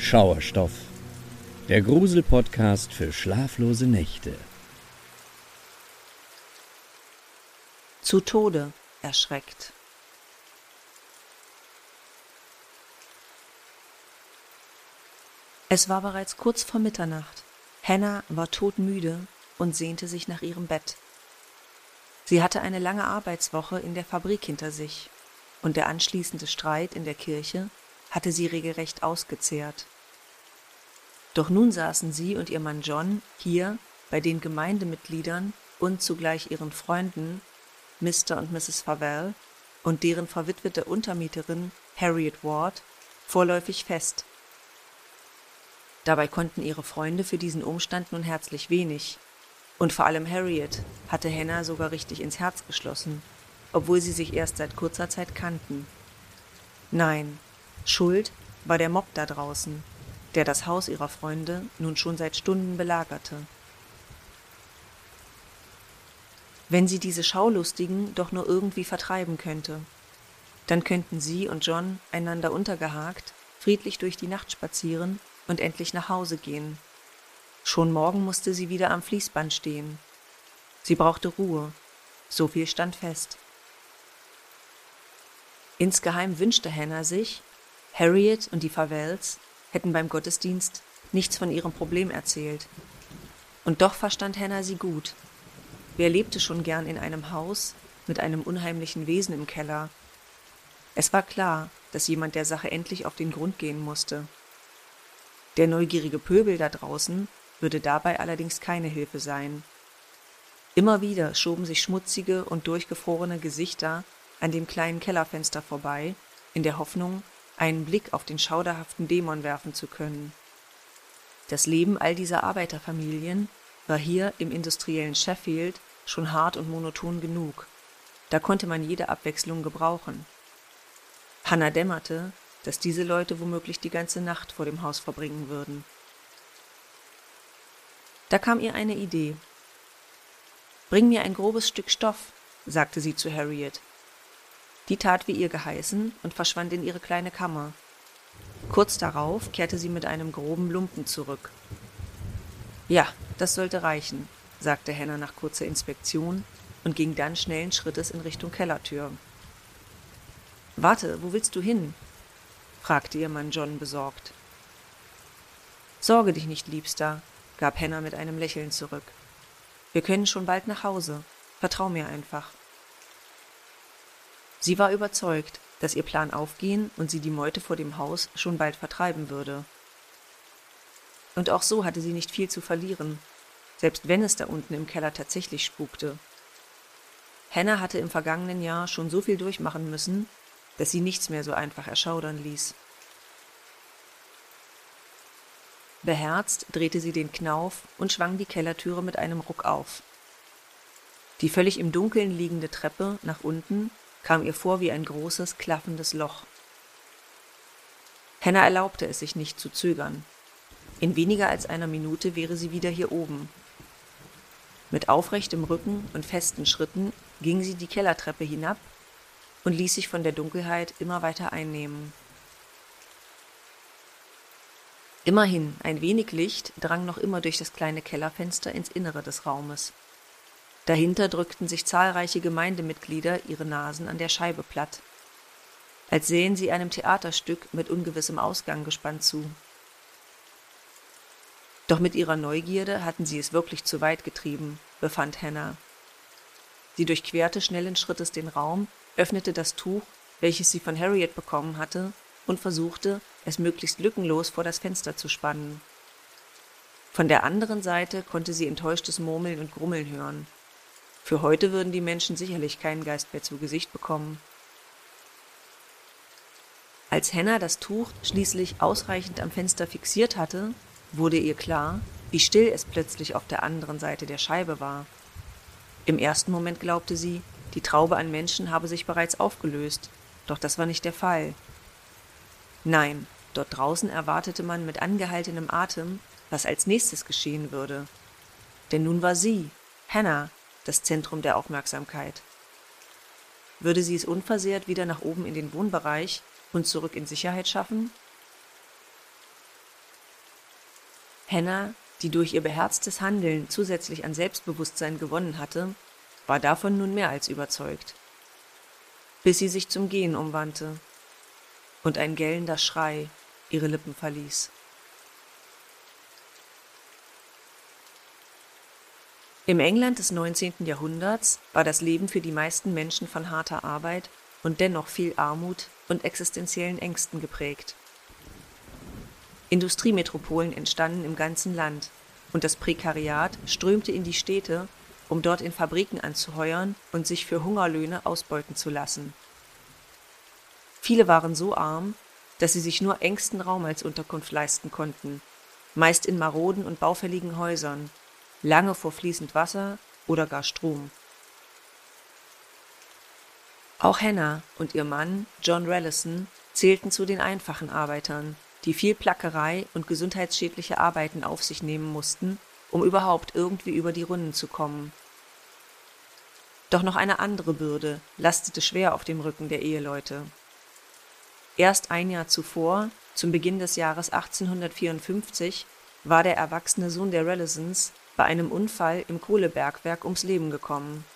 Schauerstoff, der Grusel-Podcast für schlaflose Nächte. Zu Tode erschreckt. Es war bereits kurz vor Mitternacht. Hannah war todmüde und sehnte sich nach ihrem Bett. Sie hatte eine lange Arbeitswoche in der Fabrik hinter sich, und der anschließende Streit in der Kirche hatte sie regelrecht ausgezehrt. Doch nun saßen sie und ihr Mann John hier bei den Gemeindemitgliedern und zugleich ihren Freunden Mr. und Mrs. Favell und deren verwitwete Untermieterin Harriet Ward vorläufig fest. Dabei konnten ihre Freunde für diesen Umstand nun herzlich wenig, und vor allem Harriet hatte Hannah sogar richtig ins Herz geschlossen, obwohl sie sich erst seit kurzer Zeit kannten. Nein, Schuld war der Mob da draußen, der das Haus ihrer Freunde nun schon seit Stunden belagerte. Wenn sie diese Schaulustigen doch nur irgendwie vertreiben könnte, dann könnten sie und John einander untergehakt friedlich durch die Nacht spazieren und endlich nach Hause gehen. Schon morgen musste sie wieder am Fließband stehen. Sie brauchte Ruhe, so viel stand fest. Insgeheim wünschte Hannah sich, Harriet und die Favels hätten beim Gottesdienst nichts von ihrem Problem erzählt. Und doch verstand Hannah sie gut. Wer lebte schon gern in einem Haus mit einem unheimlichen Wesen im Keller? Es war klar, dass jemand der Sache endlich auf den Grund gehen musste. Der neugierige Pöbel da draußen würde dabei allerdings keine Hilfe sein. Immer wieder schoben sich schmutzige und durchgefrorene Gesichter an dem kleinen Kellerfenster vorbei, in der Hoffnung, einen Blick auf den schauderhaften Dämon werfen zu können. Das Leben all dieser Arbeiterfamilien war hier im industriellen Sheffield schon hart und monoton genug. Da konnte man jede Abwechslung gebrauchen. Hannah dämmerte, dass diese Leute womöglich die ganze Nacht vor dem Haus verbringen würden. Da kam ihr eine Idee. Bring mir ein grobes Stück Stoff, sagte sie zu Harriet. Die tat wie ihr geheißen und verschwand in ihre kleine Kammer. Kurz darauf kehrte sie mit einem groben Lumpen zurück. Ja, das sollte reichen, sagte Hannah nach kurzer Inspektion und ging dann schnellen Schrittes in Richtung Kellertür. Warte, wo willst du hin? fragte ihr Mann John besorgt. Sorge dich nicht, Liebster, gab Hannah mit einem Lächeln zurück. Wir können schon bald nach Hause. Vertrau mir einfach. Sie war überzeugt, dass ihr Plan aufgehen und sie die Meute vor dem Haus schon bald vertreiben würde. Und auch so hatte sie nicht viel zu verlieren, selbst wenn es da unten im Keller tatsächlich spukte. Hannah hatte im vergangenen Jahr schon so viel durchmachen müssen, dass sie nichts mehr so einfach erschaudern ließ. Beherzt drehte sie den Knauf und schwang die Kellertüre mit einem Ruck auf. Die völlig im Dunkeln liegende Treppe nach unten kam ihr vor wie ein großes, klaffendes Loch. Hannah erlaubte es sich nicht zu zögern. In weniger als einer Minute wäre sie wieder hier oben. Mit aufrechtem Rücken und festen Schritten ging sie die Kellertreppe hinab und ließ sich von der Dunkelheit immer weiter einnehmen. Immerhin, ein wenig Licht drang noch immer durch das kleine Kellerfenster ins Innere des Raumes. Dahinter drückten sich zahlreiche Gemeindemitglieder ihre Nasen an der Scheibe platt, als sähen sie einem Theaterstück mit ungewissem Ausgang gespannt zu. Doch mit ihrer Neugierde hatten sie es wirklich zu weit getrieben, befand Hannah. Sie durchquerte schnellen Schrittes den Raum, öffnete das Tuch, welches sie von Harriet bekommen hatte, und versuchte, es möglichst lückenlos vor das Fenster zu spannen. Von der anderen Seite konnte sie enttäuschtes Murmeln und Grummeln hören. Für heute würden die Menschen sicherlich keinen Geist mehr zu Gesicht bekommen. Als Henna das Tuch schließlich ausreichend am Fenster fixiert hatte, wurde ihr klar, wie still es plötzlich auf der anderen Seite der Scheibe war. Im ersten Moment glaubte sie, die Traube an Menschen habe sich bereits aufgelöst, doch das war nicht der Fall. Nein, dort draußen erwartete man mit angehaltenem Atem, was als nächstes geschehen würde. Denn nun war sie, Hannah, das Zentrum der Aufmerksamkeit. Würde sie es unversehrt wieder nach oben in den Wohnbereich und zurück in Sicherheit schaffen? Hannah, die durch ihr beherztes Handeln zusätzlich an Selbstbewusstsein gewonnen hatte, war davon nun mehr als überzeugt. Bis sie sich zum Gehen umwandte und ein gellender Schrei ihre Lippen verließ. Im England des 19. Jahrhunderts war das Leben für die meisten Menschen von harter Arbeit und dennoch viel Armut und existenziellen Ängsten geprägt. Industriemetropolen entstanden im ganzen Land und das Prekariat strömte in die Städte, um dort in Fabriken anzuheuern und sich für Hungerlöhne ausbeuten zu lassen. Viele waren so arm, dass sie sich nur engsten Raum als Unterkunft leisten konnten, meist in maroden und baufälligen Häusern, lange vor fließend Wasser oder gar Strom. Auch Hannah und ihr Mann John Rallison zählten zu den einfachen Arbeitern, die viel Plackerei und gesundheitsschädliche Arbeiten auf sich nehmen mussten, um überhaupt irgendwie über die Runden zu kommen. Doch noch eine andere Bürde lastete schwer auf dem Rücken der Eheleute. Erst ein Jahr zuvor, zum Beginn des Jahres 1854, war der erwachsene Sohn der Rallisons bei einem Unfall im Kohlebergwerk ums Leben gekommen.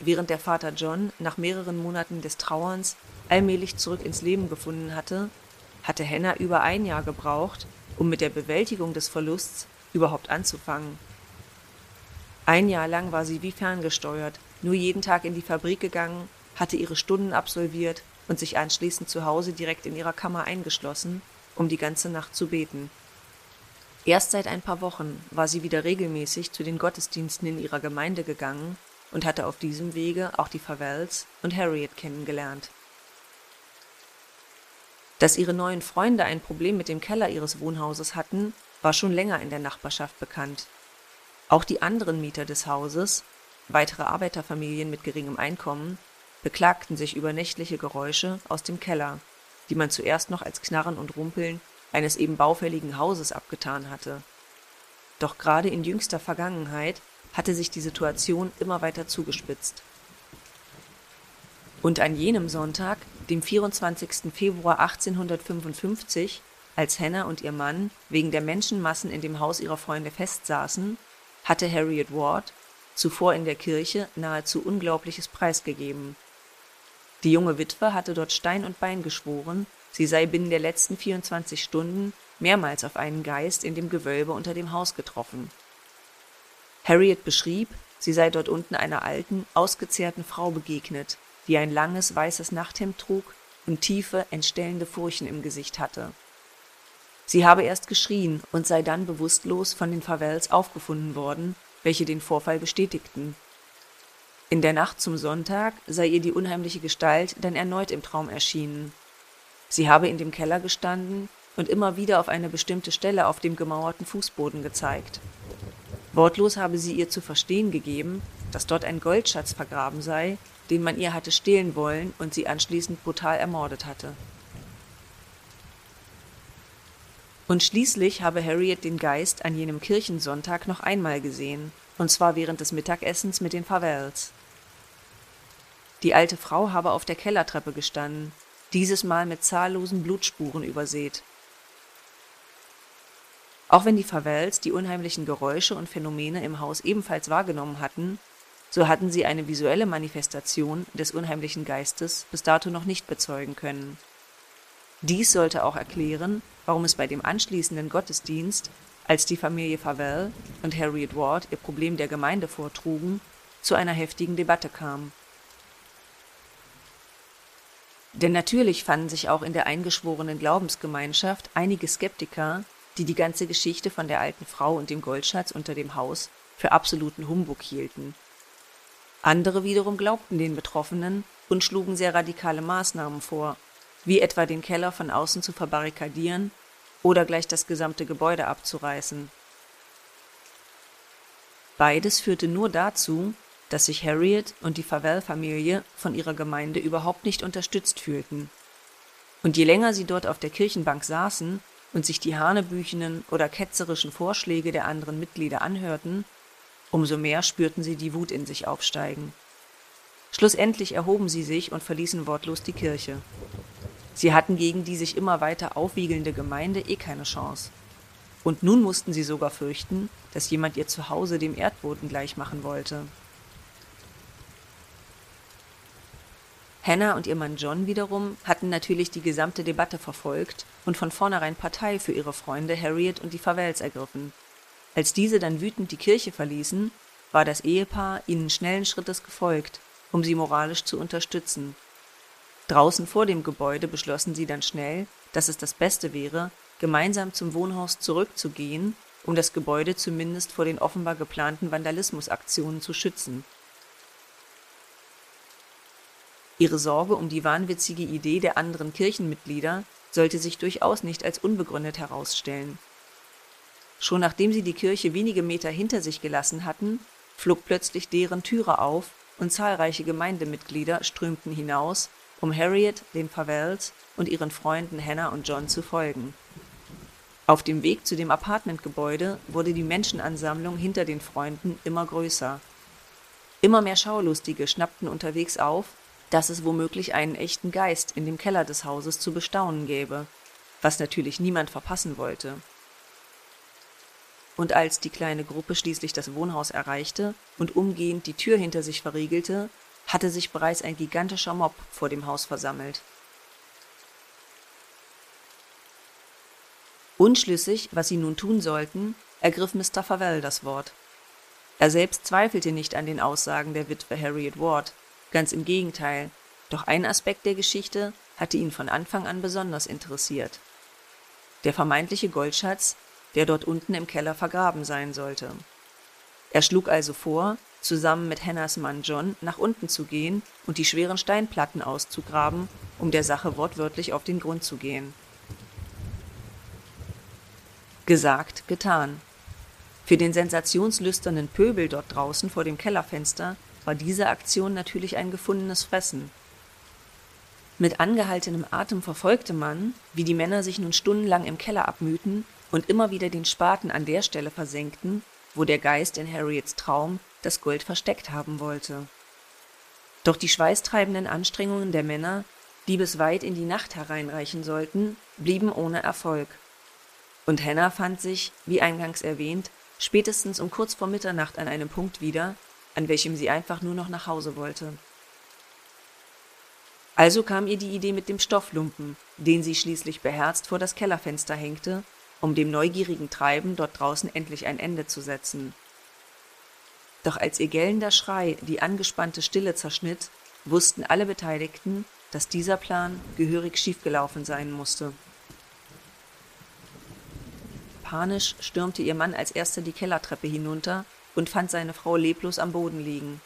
Während der Vater John nach mehreren Monaten des Trauerns allmählich zurück ins Leben gefunden hatte, hatte Hannah über ein Jahr gebraucht, um mit der Bewältigung des Verlusts überhaupt anzufangen. Ein Jahr lang war sie wie ferngesteuert, nur jeden Tag in die Fabrik gegangen, hatte ihre Stunden absolviert und sich anschließend zu Hause direkt in ihrer Kammer eingeschlossen, um die ganze Nacht zu beten. Erst seit ein paar Wochen war sie wieder regelmäßig zu den Gottesdiensten in ihrer Gemeinde gegangen und hatte auf diesem Wege auch die Favels und Harriet kennengelernt. Dass ihre neuen Freunde ein Problem mit dem Keller ihres Wohnhauses hatten, war schon länger in der Nachbarschaft bekannt. Auch die anderen Mieter des Hauses, weitere Arbeiterfamilien mit geringem Einkommen, beklagten sich über nächtliche Geräusche aus dem Keller, die man zuerst noch als Knarren und Rumpeln eines eben baufälligen Hauses abgetan hatte. Doch gerade in jüngster Vergangenheit hatte sich die Situation immer weiter zugespitzt. Und an jenem Sonntag, dem 24. Februar 1855, als Hannah und ihr Mann wegen der Menschenmassen in dem Haus ihrer Freunde festsaßen, hatte Harriet Ward, zuvor in der Kirche, nahezu Unglaubliches preisgegeben. Die junge Witwe hatte dort Stein und Bein geschworen, sie sei binnen der letzten 24 Stunden mehrmals auf einen Geist in dem Gewölbe unter dem Haus getroffen. Harriet beschrieb, sie sei dort unten einer alten, ausgezehrten Frau begegnet, die ein langes weißes Nachthemd trug und tiefe, entstellende Furchen im Gesicht hatte. Sie habe erst geschrien und sei dann bewusstlos von den Favels aufgefunden worden, welche den Vorfall bestätigten. In der Nacht zum Sonntag sei ihr die unheimliche Gestalt dann erneut im Traum erschienen Sie habe in dem Keller gestanden und immer wieder auf eine bestimmte Stelle auf dem gemauerten Fußboden gezeigt. Wortlos habe sie ihr zu verstehen gegeben, dass dort ein Goldschatz vergraben sei, den man ihr hatte stehlen wollen und sie anschließend brutal ermordet hatte. Und schließlich habe Harriet den Geist an jenem Kirchensonntag noch einmal gesehen, und zwar während des Mittagessens mit den Favels. Die alte Frau habe auf der Kellertreppe gestanden dieses Mal mit zahllosen Blutspuren übersät. Auch wenn die Favels die unheimlichen Geräusche und Phänomene im Haus ebenfalls wahrgenommen hatten, so hatten sie eine visuelle Manifestation des unheimlichen Geistes bis dato noch nicht bezeugen können. Dies sollte auch erklären, warum es bei dem anschließenden Gottesdienst, als die Familie Favell und Harriet Ward ihr Problem der Gemeinde vortrugen, zu einer heftigen Debatte kam denn natürlich fanden sich auch in der eingeschworenen Glaubensgemeinschaft einige Skeptiker, die die ganze Geschichte von der alten Frau und dem Goldschatz unter dem Haus für absoluten Humbug hielten. Andere wiederum glaubten den Betroffenen und schlugen sehr radikale Maßnahmen vor, wie etwa den Keller von außen zu verbarrikadieren oder gleich das gesamte Gebäude abzureißen. Beides führte nur dazu, dass sich Harriet und die Favell-Familie von ihrer Gemeinde überhaupt nicht unterstützt fühlten. Und je länger sie dort auf der Kirchenbank saßen und sich die hanebüchenen oder ketzerischen Vorschläge der anderen Mitglieder anhörten, umso mehr spürten sie die Wut in sich aufsteigen. Schlussendlich erhoben sie sich und verließen wortlos die Kirche. Sie hatten gegen die sich immer weiter aufwiegelnde Gemeinde eh keine Chance. Und nun mussten sie sogar fürchten, dass jemand ihr Zuhause dem Erdboden gleichmachen wollte. Hannah und ihr Mann John wiederum hatten natürlich die gesamte Debatte verfolgt und von vornherein Partei für ihre Freunde Harriet und die Favels ergriffen. Als diese dann wütend die Kirche verließen, war das Ehepaar ihnen schnellen Schrittes gefolgt, um sie moralisch zu unterstützen. Draußen vor dem Gebäude beschlossen sie dann schnell, dass es das Beste wäre, gemeinsam zum Wohnhaus zurückzugehen, um das Gebäude zumindest vor den offenbar geplanten Vandalismusaktionen zu schützen. Ihre Sorge um die wahnwitzige Idee der anderen Kirchenmitglieder sollte sich durchaus nicht als unbegründet herausstellen. Schon nachdem sie die Kirche wenige Meter hinter sich gelassen hatten, flog plötzlich deren Türe auf und zahlreiche Gemeindemitglieder strömten hinaus, um Harriet, den Favels und ihren Freunden Hannah und John zu folgen. Auf dem Weg zu dem Apartmentgebäude wurde die Menschenansammlung hinter den Freunden immer größer. Immer mehr Schaulustige schnappten unterwegs auf dass es womöglich einen echten Geist in dem Keller des Hauses zu bestaunen gäbe, was natürlich niemand verpassen wollte. Und als die kleine Gruppe schließlich das Wohnhaus erreichte und umgehend die Tür hinter sich verriegelte, hatte sich bereits ein gigantischer Mob vor dem Haus versammelt. Unschlüssig, was sie nun tun sollten, ergriff Mr. Favell das Wort. Er selbst zweifelte nicht an den Aussagen der Witwe Harriet Ward, Ganz im Gegenteil, doch ein Aspekt der Geschichte hatte ihn von Anfang an besonders interessiert. Der vermeintliche Goldschatz, der dort unten im Keller vergraben sein sollte. Er schlug also vor, zusammen mit Hannahs Mann John nach unten zu gehen und die schweren Steinplatten auszugraben, um der Sache wortwörtlich auf den Grund zu gehen. Gesagt, getan. Für den sensationslüsternen Pöbel dort draußen vor dem Kellerfenster war diese Aktion natürlich ein gefundenes Fressen. Mit angehaltenem Atem verfolgte man, wie die Männer sich nun stundenlang im Keller abmühten und immer wieder den Spaten an der Stelle versenkten, wo der Geist in Harriets Traum das Gold versteckt haben wollte. Doch die schweißtreibenden Anstrengungen der Männer, die bis weit in die Nacht hereinreichen sollten, blieben ohne Erfolg. Und Hannah fand sich, wie eingangs erwähnt, spätestens um kurz vor Mitternacht an einem Punkt wieder, an welchem sie einfach nur noch nach Hause wollte. Also kam ihr die Idee mit dem Stofflumpen, den sie schließlich beherzt vor das Kellerfenster hängte, um dem neugierigen Treiben dort draußen endlich ein Ende zu setzen. Doch als ihr gellender Schrei die angespannte Stille zerschnitt, wussten alle Beteiligten, dass dieser Plan gehörig schiefgelaufen sein musste. Panisch stürmte ihr Mann als erster die Kellertreppe hinunter und fand seine Frau leblos am Boden liegen.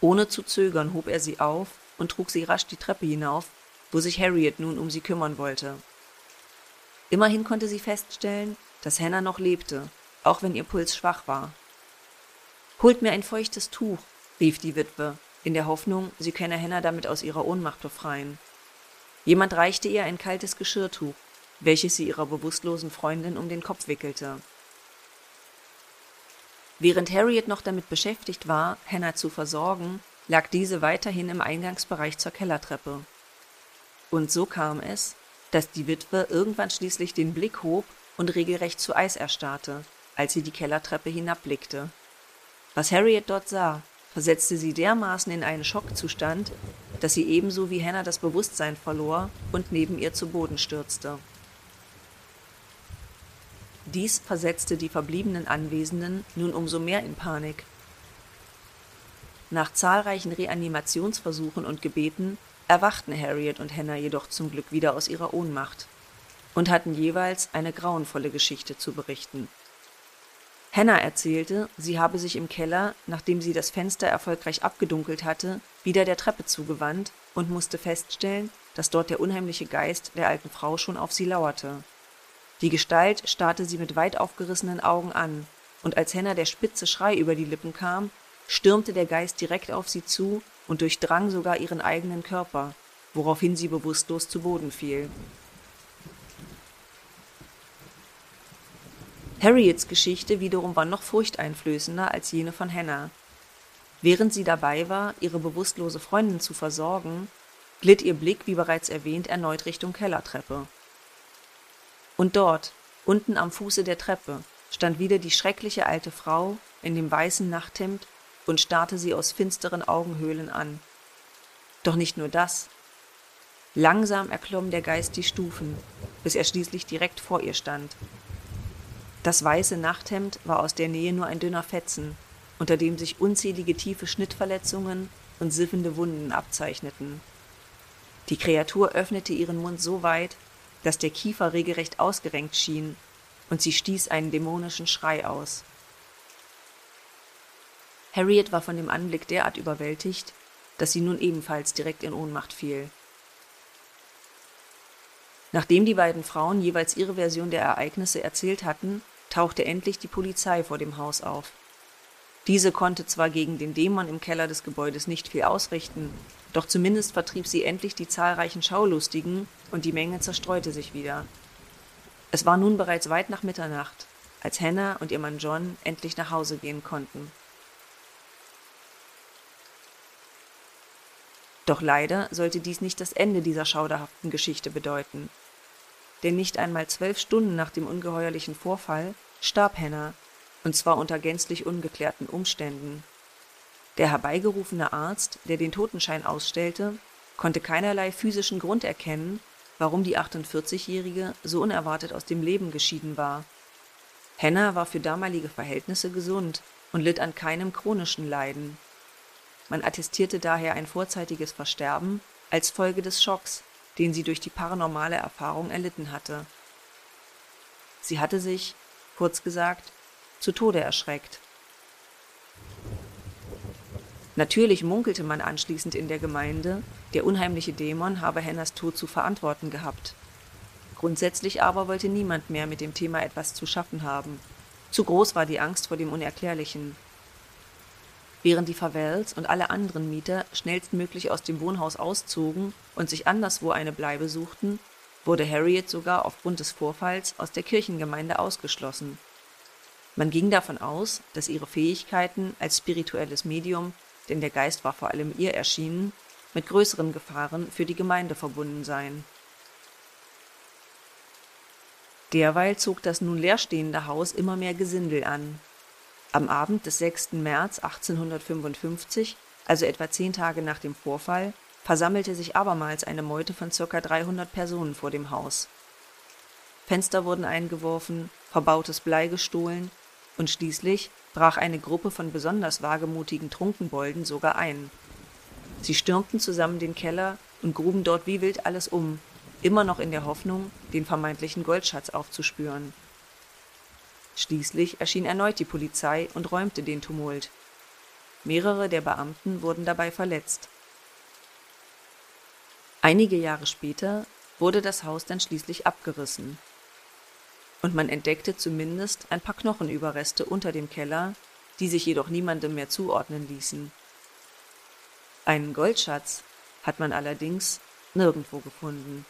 Ohne zu zögern hob er sie auf und trug sie rasch die Treppe hinauf, wo sich Harriet nun um sie kümmern wollte. Immerhin konnte sie feststellen, dass Hannah noch lebte, auch wenn ihr Puls schwach war. Holt mir ein feuchtes Tuch, rief die Witwe, in der Hoffnung, sie könne Hannah damit aus ihrer Ohnmacht befreien. Jemand reichte ihr ein kaltes Geschirrtuch, welches sie ihrer bewusstlosen Freundin um den Kopf wickelte. Während Harriet noch damit beschäftigt war, Hannah zu versorgen, lag diese weiterhin im Eingangsbereich zur Kellertreppe. Und so kam es, dass die Witwe irgendwann schließlich den Blick hob und regelrecht zu Eis erstarrte, als sie die Kellertreppe hinabblickte. Was Harriet dort sah, versetzte sie dermaßen in einen Schockzustand, dass sie ebenso wie Hannah das Bewusstsein verlor und neben ihr zu Boden stürzte. Dies versetzte die verbliebenen Anwesenden nun umso mehr in Panik. Nach zahlreichen Reanimationsversuchen und Gebeten erwachten Harriet und Hannah jedoch zum Glück wieder aus ihrer Ohnmacht und hatten jeweils eine grauenvolle Geschichte zu berichten. Hannah erzählte, sie habe sich im Keller, nachdem sie das Fenster erfolgreich abgedunkelt hatte, wieder der Treppe zugewandt und musste feststellen, dass dort der unheimliche Geist der alten Frau schon auf sie lauerte. Die Gestalt starrte sie mit weit aufgerissenen Augen an, und als Henna der spitze Schrei über die Lippen kam, stürmte der Geist direkt auf sie zu und durchdrang sogar ihren eigenen Körper, woraufhin sie bewusstlos zu Boden fiel. Harriets Geschichte wiederum war noch furchteinflößender als jene von Hannah. Während sie dabei war, ihre bewusstlose Freundin zu versorgen, glitt ihr Blick, wie bereits erwähnt, erneut Richtung Kellertreppe. Und dort, Unten am Fuße der Treppe stand wieder die schreckliche alte Frau in dem weißen Nachthemd und starrte sie aus finsteren Augenhöhlen an. Doch nicht nur das. Langsam erklomm der Geist die Stufen, bis er schließlich direkt vor ihr stand. Das weiße Nachthemd war aus der Nähe nur ein dünner Fetzen, unter dem sich unzählige tiefe Schnittverletzungen und siffende Wunden abzeichneten. Die Kreatur öffnete ihren Mund so weit, dass der Kiefer regelrecht ausgerenkt schien, und sie stieß einen dämonischen Schrei aus. Harriet war von dem Anblick derart überwältigt, dass sie nun ebenfalls direkt in Ohnmacht fiel. Nachdem die beiden Frauen jeweils ihre Version der Ereignisse erzählt hatten, tauchte endlich die Polizei vor dem Haus auf. Diese konnte zwar gegen den Dämon im Keller des Gebäudes nicht viel ausrichten, doch zumindest vertrieb sie endlich die zahlreichen Schaulustigen und die Menge zerstreute sich wieder. Es war nun bereits weit nach Mitternacht, als Hannah und ihr Mann John endlich nach Hause gehen konnten. Doch leider sollte dies nicht das Ende dieser schauderhaften Geschichte bedeuten. Denn nicht einmal zwölf Stunden nach dem ungeheuerlichen Vorfall starb Hannah und zwar unter gänzlich ungeklärten Umständen. Der herbeigerufene Arzt, der den Totenschein ausstellte, konnte keinerlei physischen Grund erkennen, warum die 48-Jährige so unerwartet aus dem Leben geschieden war. Henna war für damalige Verhältnisse gesund und litt an keinem chronischen Leiden. Man attestierte daher ein vorzeitiges Versterben als Folge des Schocks, den sie durch die paranormale Erfahrung erlitten hatte. Sie hatte sich, kurz gesagt, zu Tode erschreckt. Natürlich munkelte man anschließend in der Gemeinde, der unheimliche Dämon habe Hennas Tod zu verantworten gehabt. Grundsätzlich aber wollte niemand mehr mit dem Thema etwas zu schaffen haben. Zu groß war die Angst vor dem Unerklärlichen. Während die Favels und alle anderen Mieter schnellstmöglich aus dem Wohnhaus auszogen und sich anderswo eine Bleibe suchten, wurde Harriet sogar aufgrund des Vorfalls aus der Kirchengemeinde ausgeschlossen. Man ging davon aus, dass ihre Fähigkeiten als spirituelles Medium, denn der Geist war vor allem ihr erschienen, mit größeren Gefahren für die Gemeinde verbunden seien. Derweil zog das nun leerstehende Haus immer mehr Gesindel an. Am Abend des 6. März 1855, also etwa zehn Tage nach dem Vorfall, versammelte sich abermals eine Meute von ca. 300 Personen vor dem Haus. Fenster wurden eingeworfen, verbautes Blei gestohlen und schließlich brach eine Gruppe von besonders wagemutigen Trunkenbolden sogar ein. Sie stürmten zusammen den Keller und gruben dort wie wild alles um, immer noch in der Hoffnung, den vermeintlichen Goldschatz aufzuspüren. Schließlich erschien erneut die Polizei und räumte den Tumult. Mehrere der Beamten wurden dabei verletzt. Einige Jahre später wurde das Haus dann schließlich abgerissen und man entdeckte zumindest ein paar Knochenüberreste unter dem Keller, die sich jedoch niemandem mehr zuordnen ließen. Einen Goldschatz hat man allerdings nirgendwo gefunden